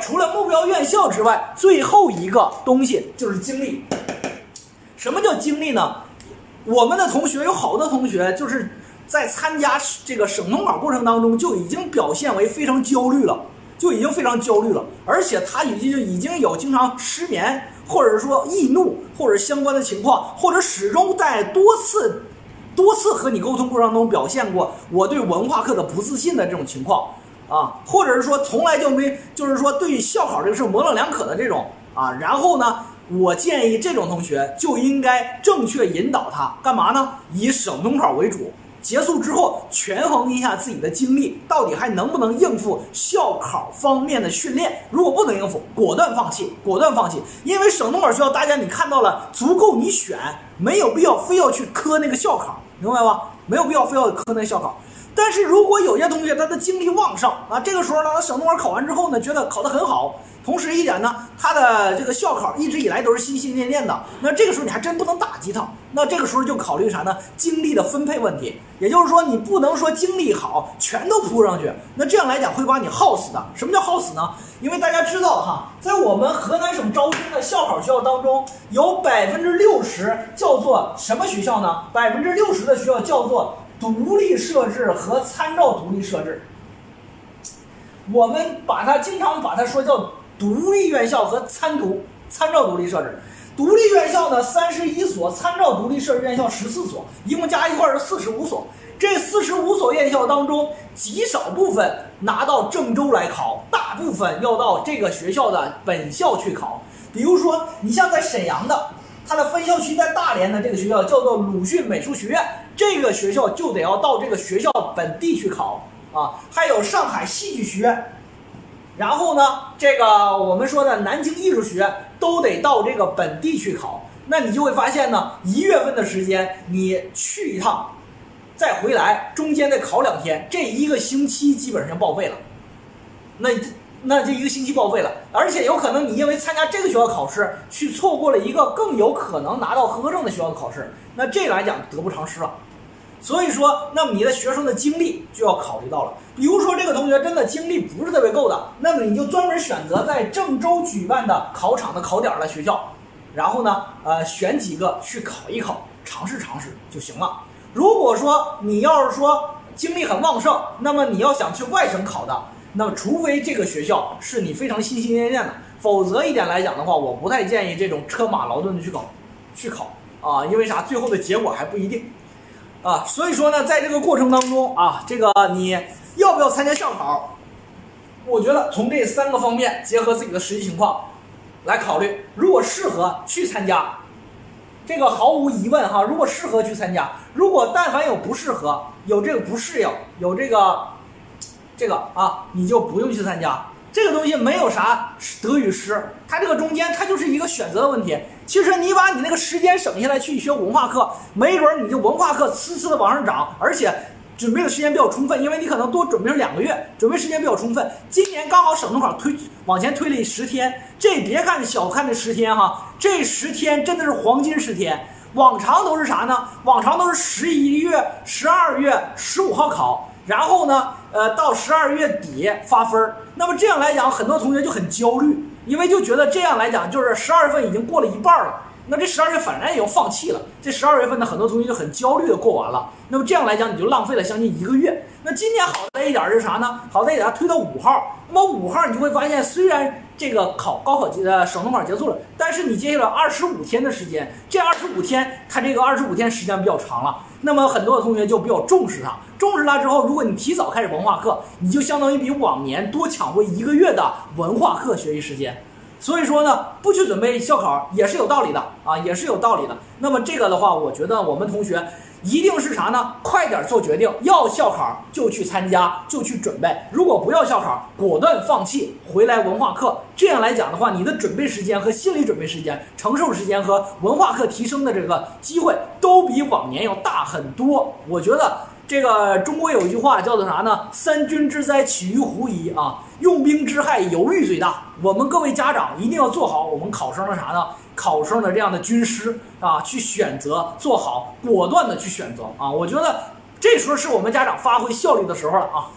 除了目标院校之外，最后一个东西就是经历。什么叫经历呢？我们的同学有好多同学就是在参加这个省统考过程当中就已经表现为非常焦虑了，就已经非常焦虑了，而且他已经就已经有经常失眠，或者说易怒，或者相关的情况，或者始终在多次多次和你沟通过程中表现过我对文化课的不自信的这种情况啊，或者是说从来就没就是说对校考这个事模棱两可的这种啊，然后呢？我建议这种同学就应该正确引导他干嘛呢？以省统考为主，结束之后权衡一下自己的精力，到底还能不能应付校考方面的训练。如果不能应付，果断放弃，果断放弃。因为省统考学校，大家你看到了，足够你选，没有必要非要去磕那个校考，明白吧？没有必要非要磕那个校考。但是如果有些同学他的精力旺盛啊，这个时候呢，他省统考考完之后呢，觉得考得很好。同时一点呢，他的这个校考一直以来都是心心念念的。那这个时候你还真不能打击他。那这个时候就考虑啥呢？精力的分配问题。也就是说，你不能说精力好全都扑上去，那这样来讲会把你耗死的。什么叫耗死呢？因为大家知道哈，在我们河南省招生的校考学校当中，有百分之六十叫做什么学校呢？百分之六十的学校叫做独立设置和参照独立设置。我们把它经常把它说叫。独立院校和参独、参照独立设置，独立院校呢三十一所，参照独立设置院校十四所，一共加一块是四十五所。这四十五所院校当中，极少部分拿到郑州来考，大部分要到这个学校的本校去考。比如说，你像在沈阳的，它的分校区在大连的这个学校叫做鲁迅美术学院，这个学校就得要到这个学校本地去考啊。还有上海戏剧学院。然后呢，这个我们说的南京艺术学院都得到这个本地去考，那你就会发现呢，一月份的时间你去一趟，再回来，中间再考两天，这一个星期基本上报废了。那那这一个星期报废了，而且有可能你因为参加这个学校考试，去错过了一个更有可能拿到合格证的学校的考试，那这来讲得不偿失了。所以说，那么你的学生的精力就要考虑到了。比如说，这个同学真的精力不是特别够的，那么你就专门选择在郑州举办的考场的考点的学校，然后呢，呃，选几个去考一考，尝试尝试就行了。如果说你要是说精力很旺盛，那么你要想去外省考的，那么除非这个学校是你非常心心念念的，否则一点来讲的话，我不太建议这种车马劳顿的去考，去考啊，因为啥？最后的结果还不一定。啊，所以说呢，在这个过程当中啊，这个你要不要参加校考？我觉得从这三个方面结合自己的实际情况来考虑，如果适合去参加，这个毫无疑问哈。如果适合去参加，如果但凡有不适合，有这个不适应，有这个这个啊，你就不用去参加。这个东西没有啥得与失，它这个中间它就是一个选择的问题。其实你把你那个时间省下来去学文化课，没准你就文化课呲呲的往上涨，而且准备的时间比较充分，因为你可能多准备了两个月，准备时间比较充分。今年刚好省统考推往前推了十天，这别看小看这十天哈，这十天真的是黄金十天。往常都是啥呢？往常都是十一月、十二月十五号考，然后呢，呃，到十二月底发分儿。那么这样来讲，很多同学就很焦虑，因为就觉得这样来讲，就是十二月份已经过了一半了，那这十二月反正也要放弃了。这十二月份呢，很多同学就很焦虑的过完了。那么这样来讲，你就浪费了将近一个月。那今年好在一点是啥呢？好在一点推到五号。那么五号你就会发现，虽然这个考高考结呃省统考结束了，但是你接下来二十五天的时间，这二十五天它这个二十五天时间比较长了。那么很多的同学就比较重视它，重视它之后，如果你提早开始文化课，你就相当于比往年多抢回一个月的文化课学习时间。所以说呢，不去准备校考也是有道理的啊，也是有道理的。那么这个的话，我觉得我们同学。一定是啥呢？快点做决定，要校考就去参加，就去准备；如果不要校考，果断放弃，回来文化课。这样来讲的话，你的准备时间和心理准备时间、承受时间和文化课提升的这个机会，都比往年要大很多。我觉得这个中国有一句话叫做啥呢？“三军之灾起于狐疑啊，用兵之害犹豫最大。”我们各位家长一定要做好我们考生的啥呢？考生的这样的军师啊，去选择做好，果断的去选择啊！我觉得这时候是我们家长发挥效率的时候了啊！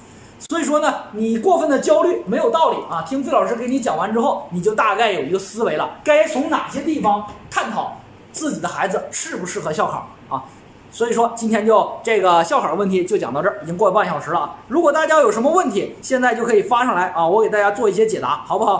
所以说呢，你过分的焦虑没有道理啊。听费老师给你讲完之后，你就大概有一个思维了，该从哪些地方探讨自己的孩子适不适合校考啊。所以说今天就这个校考问题就讲到这儿，已经过半小时了啊。如果大家有什么问题，现在就可以发上来啊，我给大家做一些解答，好不好？